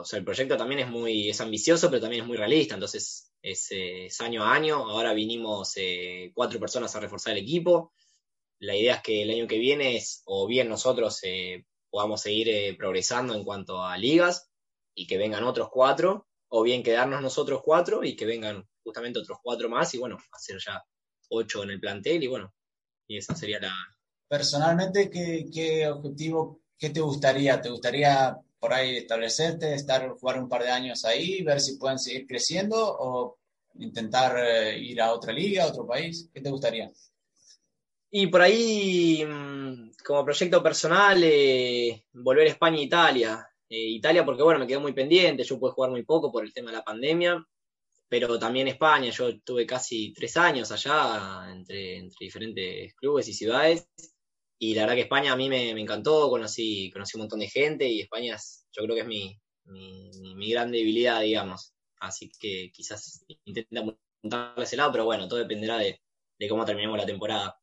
o sea, el proyecto también es muy es ambicioso, pero también es muy realista. Entonces es, eh, año a año. Ahora vinimos eh, cuatro personas a reforzar el equipo. La idea es que el año que viene es, o bien nosotros podamos seguir progresando en cuanto a ligas y que vengan otros cuatro, o bien quedarnos nosotros cuatro y que vengan justamente otros cuatro más y bueno, hacer ya ocho en el plantel y bueno, y esa sería la... Personalmente, ¿qué, qué objetivo, qué te gustaría? ¿Te gustaría por ahí establecerte, estar, jugar un par de años ahí, ver si pueden seguir creciendo o intentar eh, ir a otra liga, a otro país? ¿Qué te gustaría? Y por ahí, mm, como proyecto personal, eh, volver a España e Italia. Eh, Italia porque bueno, me quedó muy pendiente, yo pude jugar muy poco por el tema de la pandemia, pero también España, yo tuve casi tres años allá entre, entre diferentes clubes y ciudades. Y la verdad que España a mí me, me encantó, conocí, conocí un montón de gente y España es, yo creo que es mi, mi, gran debilidad, digamos. Así que quizás intenta apuntarle ese lado, pero bueno, todo dependerá de, de cómo terminemos la temporada.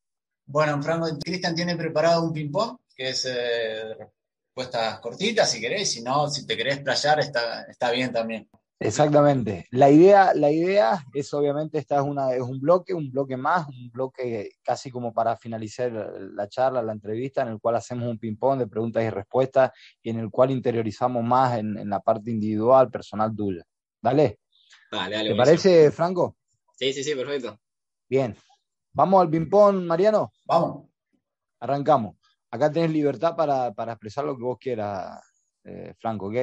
Bueno, Franco, Cristian tiene preparado un ping-pong, que es eh, respuestas cortitas si querés, si no, si te querés playar, está, está bien también. Exactamente. La idea, la idea es obviamente, esta es, una, es un bloque, un bloque más, un bloque casi como para finalizar la charla, la entrevista, en el cual hacemos un ping-pong de preguntas y respuestas y en el cual interiorizamos más en, en la parte individual, personal tuya. Dale. Dale, dale. ¿Te parece, Franco? Sí, sí, sí, perfecto. Bien. Vamos al ping-pong, Mariano. Vamos. Arrancamos. Acá tenés libertad para, para expresar lo que vos quieras, eh, Franco, ¿ok?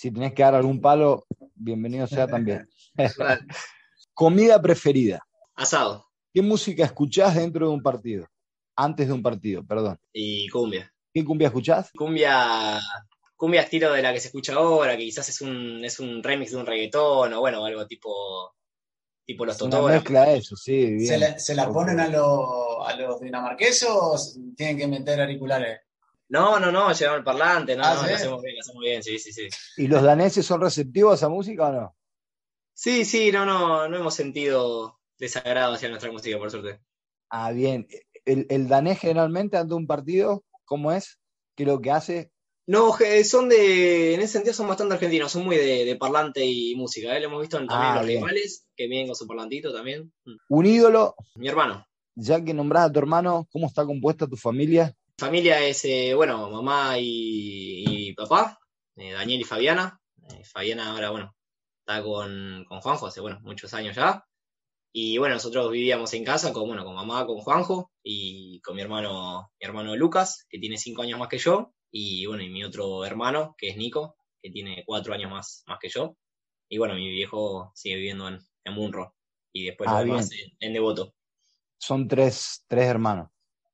Si tenés que dar algún palo, bienvenido sea también. (laughs) Comida preferida. Asado ¿Qué música escuchás dentro de un partido? Antes de un partido, perdón. y cumbia. ¿Qué cumbia escuchás? Cumbia, cumbia estilo de la que se escucha ahora, que quizás es un, es un remix de un reggaetón o bueno, algo tipo, tipo los Es una mezcla de eso, sí, bien. ¿Se la, se la Ok. ponen a, los a los dinamarqueses o tienen que meter auriculares? No, no, no, llevamos el parlante, no, Ah, no, ¿sí? lo hacemos bien, lo hacemos bien, sí, sí, sí. ¿Y los daneses son receptivos a esa música o no? Sí, sí, no, no, no hemos sentido desagrado hacia nuestra música, por suerte. Ah, bien. El, el danés generalmente ante un partido, ¿cómo es? ¿Qué es lo que hace? No, son de, en ese sentido son bastante argentinos, son muy de, de parlante y música, ¿eh? Lo hemos visto en, también Ah, los bien. rivales, que vienen con su parlantito también. Un ídolo, Mi hermano. ya que nombrás a tu hermano, ¿cómo está compuesta tu familia? Familia es, eh, bueno, mamá y, y papá, eh, Daniel y Fabiana. Eh, Fabiana ahora, bueno, está con, con Juanjo hace, bueno, muchos años ya. Y bueno, nosotros vivíamos en casa con, bueno, con mamá, con Juanjo y con mi hermano, mi hermano Lucas, que tiene cinco años más que yo. Y bueno, y mi otro hermano, que es Nico, que tiene cuatro años más, más que yo. Y bueno, mi viejo sigue viviendo en, en Munro. Y después Ah, los demás en, en Devoto. Son tres, tres hermanos.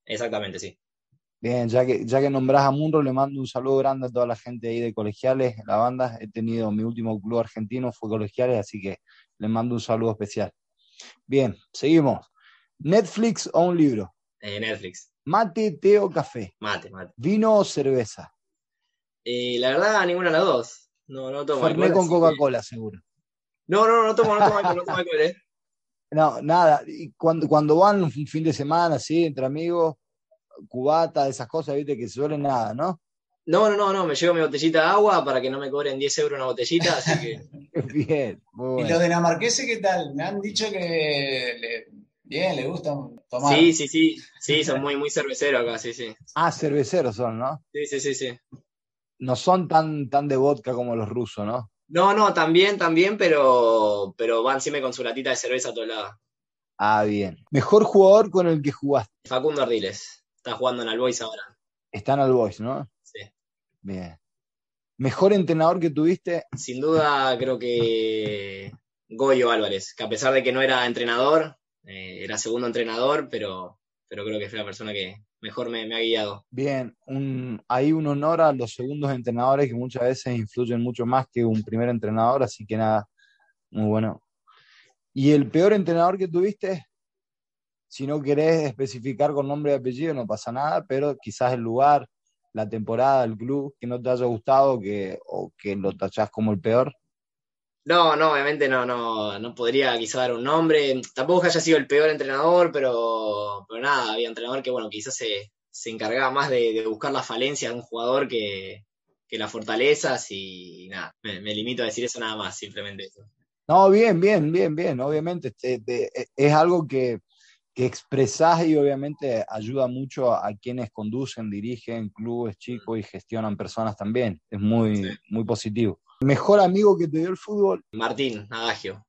Exactamente, sí. Bien, ya que, ya que nombrás a Munro, le mando un saludo grande a toda la gente ahí de Colegiales, la banda. He tenido mi último club argentino, fue Colegiales, así que le mando un saludo especial. Bien, seguimos. Netflix o un libro. Eh, Netflix. Mate, té o café. Mate, mate. Vino o cerveza. Eh, la verdad, ninguna de las dos. No, no tomo alcohol, con que- Coca-Cola, seguro. No, no, no tomo, no tomo alcohol, no tomo alcohol, eh. (laughs) No, nada. Y cuando, cuando van un fin de semana, así, entre amigos, cubata, esas cosas, viste, que suelen nada, ¿no? No, no, no, no, me llevo mi botellita de agua para que no me cobren 10 euros una botellita, así que (laughs) Bien, muy ¿Y los dinamarqueses qué tal? Me han dicho que le, bien, le gustan tomar. sí, sí, sí, sí, son muy, muy cerveceros acá, sí, sí. Ah, cerveceros son, ¿no? Sí, sí, sí, sí. No son tan, tan de vodka como los rusos, ¿no? No, no, también, también, pero, pero van siempre con su latita de cerveza a todos lados. Ah, bien. Mejor jugador con el que jugaste. Facundo Ardiles, está jugando en Albois ahora. Está en el Boys, ¿no? Sí. Bien. Mejor entrenador que tuviste. Sin duda, creo que Goyo Álvarez, que a pesar de que no era entrenador, eh, era segundo entrenador, pero, pero creo que fue la persona que mejor me, me ha guiado. Bien, un, hay un honor a los segundos entrenadores que muchas veces influyen mucho más que un primer entrenador, así que nada, muy bueno. ¿Y el peor entrenador que tuviste? Si no querés especificar con nombre y apellido, no pasa nada, pero quizás el lugar, la temporada, el club que no te haya gustado que, o que lo tachás como el peor. No, no, obviamente no, no, no podría quizá dar un nombre. Tampoco que haya sido el peor entrenador, pero, pero nada, había entrenador que, bueno, quizás se, se encargaba más de, de buscar las falencias de un jugador que, que las fortalezas y nada, me, me limito a decir eso nada más, simplemente eso. No, bien, bien, bien, bien. Obviamente este, de- es algo que, que expresás y obviamente ayuda mucho a, a quienes conducen, dirigen clubes chicos y gestionan personas también. Es muy, Sí. muy positivo. Mejor amigo que te dio el fútbol. Martín Adagio,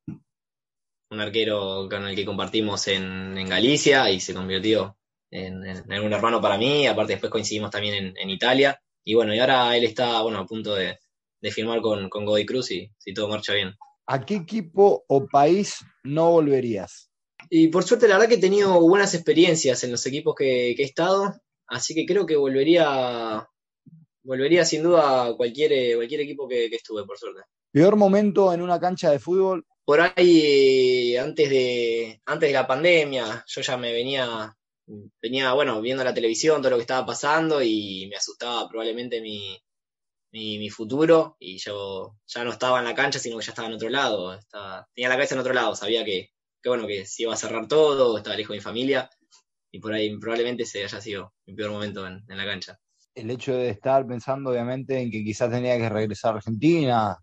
un arquero con el que compartimos en, en Galicia y se convirtió en, en- en un hermano para mí, aparte después coincidimos también en, en Italia. Y bueno, y ahora él está, bueno, a punto de, de firmar con, con Godoy Cruz y si todo marcha bien. ¿A qué equipo o país no volverías? Y por suerte, la verdad que he tenido buenas experiencias en los equipos que, que he estado, así que creo que volvería, volvería sin duda a cualquier, eh, cualquier equipo que, que estuve, por suerte. Peor momento en una cancha de fútbol. Por ahí, eh, antes de, antes de la pandemia, yo ya me venía, venía, bueno, viendo la televisión, todo lo que estaba pasando y me asustaba probablemente mi, mi, mi futuro y yo ya no estaba en la cancha, sino que ya estaba en otro lado, estaba, tenía la cabeza en otro lado, sabía que, que bueno, que se iba a cerrar todo, estaba lejos de mi familia y por ahí probablemente ese haya sido mi peor momento en, en la cancha. El hecho de estar pensando obviamente en que quizás tenía que regresar a Argentina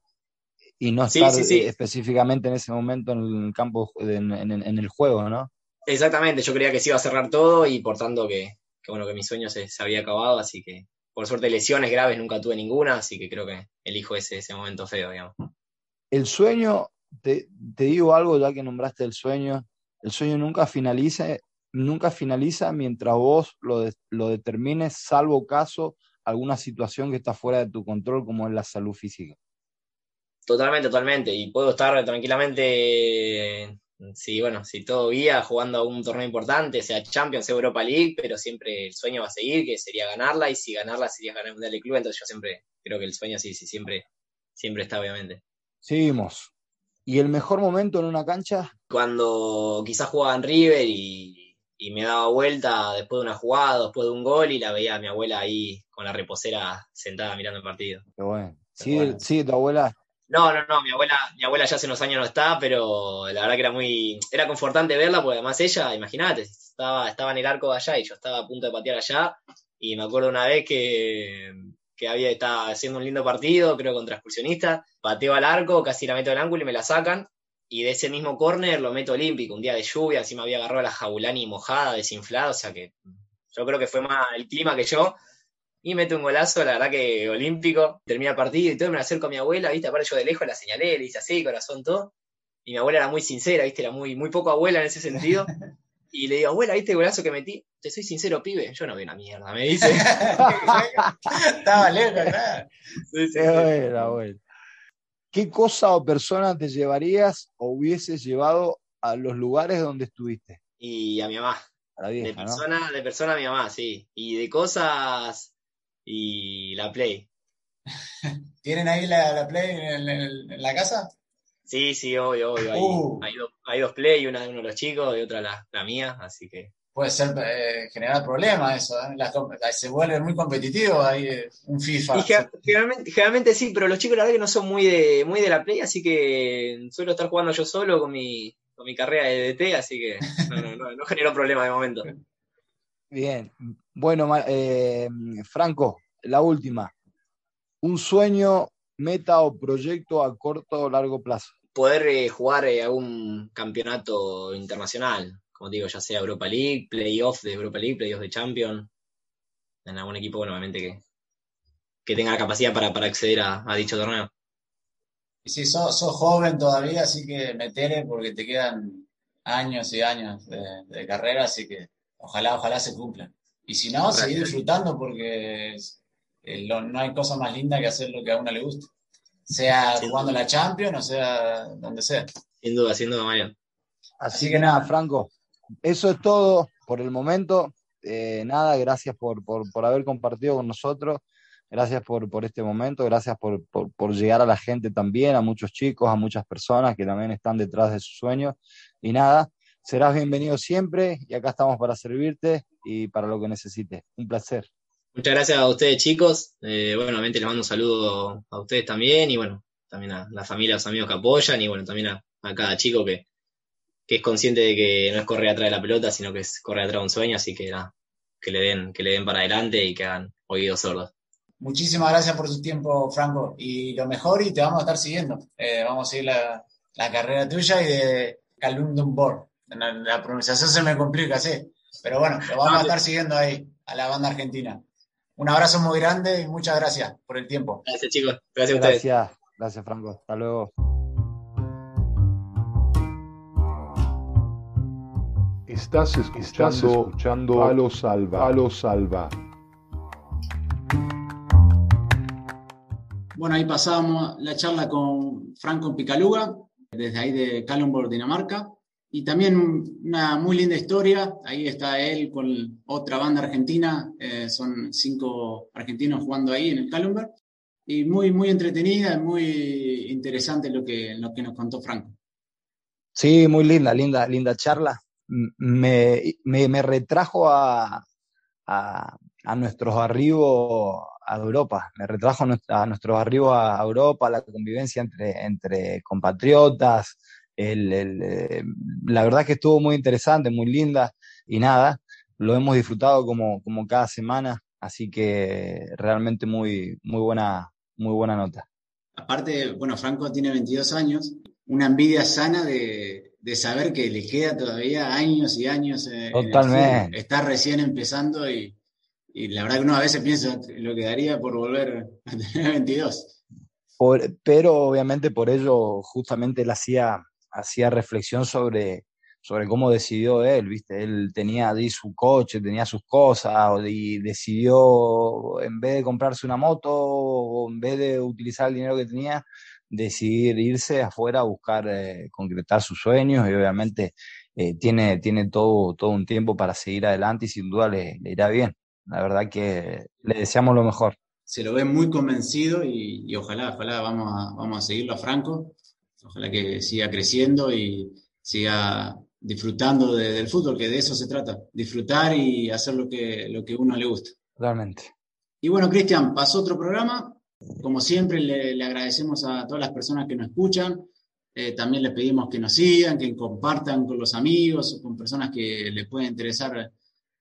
y no estar específicamente en ese momento en el campo, en, el juego, ¿no? Exactamente, yo creía que se iba a cerrar todo y por tanto que, bueno, que mi sueño se, había acabado, así que por suerte lesiones graves nunca tuve ninguna, así que creo que elijo ese, ese momento feo, digamos. El sueño, te, te digo algo ya que nombraste el sueño, el sueño nunca finaliza, nunca finaliza mientras vos lo, lo determines, salvo caso alguna situación que está fuera de tu control, como es la salud física. Totalmente, totalmente. Y puedo estar tranquilamente, si bueno, si todo guía, jugando a un torneo importante, sea Champions, Europa League, pero siempre el sueño va a seguir, que sería ganarla, y si ganarla sería ganar el Mundial de Club, entonces yo siempre creo que el sueño sí, sí, siempre, siempre está, obviamente. Seguimos. ¿Y el mejor momento en una cancha? Cuando quizás jugaba en River y y me daba vuelta después de una jugada, después de un gol y la veía a mi abuela ahí con la reposera sentada mirando el partido. Qué bueno. Sí, tu abuela. No, no, no, mi abuela, mi abuela ya hace unos años no está, pero la verdad que era muy, era confortante verla, porque además ella, imagínate, estaba, estaba en el arco de allá y yo estaba a punto de patear allá, y me acuerdo una vez que, que había, estaba haciendo un lindo partido, creo contra excursionistas, pateo al arco, casi la meto el ángulo y me la sacan, y de ese mismo córner lo meto olímpico, un día de lluvia, encima había agarrado la Jaulani mojada, desinflada, o sea que yo creo que fue más el clima que yo. Y meto un golazo, la verdad que olímpico, termina el partido y todo, me acerco a mi abuela, viste, aparte yo de lejos la señalé, le hice así, corazón, todo. Y mi abuela era muy sincera, viste, era muy, muy poco abuela en ese sentido. (laughs) Y le digo, abuela, ¿viste el golazo que metí? Te soy sincero, pibe. Yo no vi una mierda, me dice. (laughs) Estaba lejos, ¿verdad? Sí, sí, abuela. ¿Qué cosa o persona te llevarías o hubieses llevado a los lugares donde estuviste? Y a mi mamá. de, persona, de persona a mi mamá, sí. Y de cosas y la Play. (laughs) ¿Tienen ahí la, Play en, la casa? Sí, sí, obvio, obvio. Hay, uh. hay, dos Play, una de uno de los chicos y otra la, la mía, así que puede ser eh, generar problemas eso, ¿eh? se vuelve muy competitivo ahí eh, un FIFA. generalmente, sí, pero los chicos la verdad que no son muy de, muy de la play, así que suelo estar jugando yo solo con mi, con mi carrera de DT, así que no, no, no, generó problema de momento. Bien, bueno, eh, Franco, la última. Un sueño, meta o proyecto a corto o largo plazo. Poder jugar a un campeonato internacional, como digo, ya sea Europa League, playoff de Europa League, playoff de Champions, en algún equipo, bueno, obviamente que, que tenga la capacidad para, acceder a, dicho torneo. Y sí, sos, joven todavía, así que metele porque te quedan años y años de, carrera, así que ojalá, ojalá se cumplan. Y si no, seguir disfrutando porque eh, no hay cosa más linda que hacer lo que a uno le gusta. Sea jugando la Champions o sea donde sea. Sin duda, sin duda, Mario. Así que nada, Franco, eso es todo por el momento. Eh, nada, gracias por, haber compartido con nosotros. Gracias por, este momento, gracias por, llegar a la gente también, a muchos chicos, a muchas personas que también están detrás de sus sueños. Y nada, serás bienvenido siempre y acá estamos para servirte y para lo que necesites. Un placer. Muchas gracias a ustedes chicos. Eh, bueno, obviamente les mando un saludo a ustedes también y bueno, también a la familia, a los amigos que apoyan y bueno, también a cada chico que, que es consciente de que no es correr atrás de la pelota, sino que es correr atrás de un sueño, así que que le den, que le den para adelante y que hagan oídos sordos. Muchísimas gracias por su tiempo, Franco, y lo mejor, y te vamos a estar siguiendo. Eh, vamos a seguir la, carrera tuya y de Calundum Board. La, pronunciación se me complica, sí. Pero bueno, lo vamos a estar siguiendo ahí, a la banda argentina. Un abrazo muy grande y muchas gracias por el tiempo. Gracias, chicos. Gracias a ustedes. Gracias, gracias, Franco. Hasta luego. Estás escuchando, escuchando a Salva. A lo Salva. Bueno, ahí pasábamos la charla con Franco Picaluga, desde ahí de Kalundborg, Dinamarca. Y también una muy linda historia. Ahí está él con otra banda argentina. Eh, son cinco argentinos jugando ahí en el Kalundborg. Y muy, muy entretenida, muy interesante lo que, lo que nos contó Franco. Sí, muy linda, linda, linda charla me, me, retrajo a, a, a, nuestros arribos a Europa, me retrajo a, nuestros arribos a Europa, la convivencia entre, entre compatriotas, el, el, eh, la verdad que estuvo muy interesante, muy linda y nada, lo hemos disfrutado como, como cada semana, así que realmente muy, muy, buena, muy buena nota. aparte, bueno, Franco tiene 22 años, una envidia sana de, saber que le queda todavía años y años. Totalmente. está recién empezando y, la verdad que uno a veces piensa lo que daría por volver a tener 22. pero obviamente por ello justamente él hacía, hacía reflexión sobre, sobre cómo decidió él, ¿viste? Él tenía ahí su coche, tenía sus cosas, y decidió, en vez de comprarse una moto, o en vez de utilizar el dinero que tenía, decidir irse afuera a buscar eh, concretar sus sueños, y obviamente eh, tiene, tiene todo, todo un tiempo para seguir adelante y sin duda le, irá bien. La verdad que le deseamos lo mejor. Se lo ve muy convencido y, ojalá, ojalá vamos vamos a seguirlo a Franco, ojalá que siga creciendo y siga disfrutando del fútbol, que de eso se trata, disfrutar y hacer lo que, lo que uno le gusta. Realmente. Y bueno, Cristian, pasó otro programa. Como siempre, le, agradecemos a todas las personas que nos escuchan. Eh, también les pedimos que nos sigan, que compartan con los amigos, con personas que les pueda interesar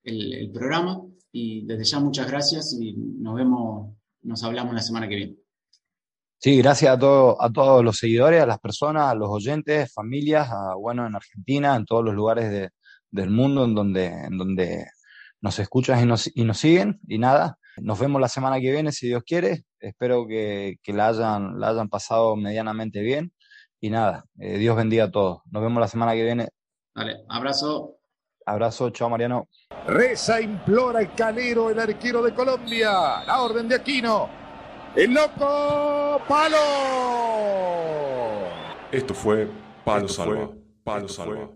el, el programa. Y desde ya muchas gracias y nos vemos, nos hablamos la semana que viene. Sí, gracias a, todo, a todos los seguidores, a las personas, a los oyentes, familias, bueno, en Argentina, en todos los lugares del mundo en donde, en donde nos escuchan y nos, y nos siguen. Y nada, nos vemos la semana que viene, si Dios quiere. Espero que, la, hayan, la hayan pasado medianamente bien. Y nada, eh, Dios bendiga a todos. Nos vemos la semana que viene. Vale, abrazo. Abrazo, chao Mariano. Reza, implora el calero, el arquero de Colombia. La orden de Aquino. ¡El loco Palo! Esto fue Palo Salva. Palo Salva.